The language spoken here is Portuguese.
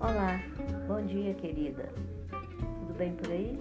Olá, bom dia, querida. Tudo bem por aí?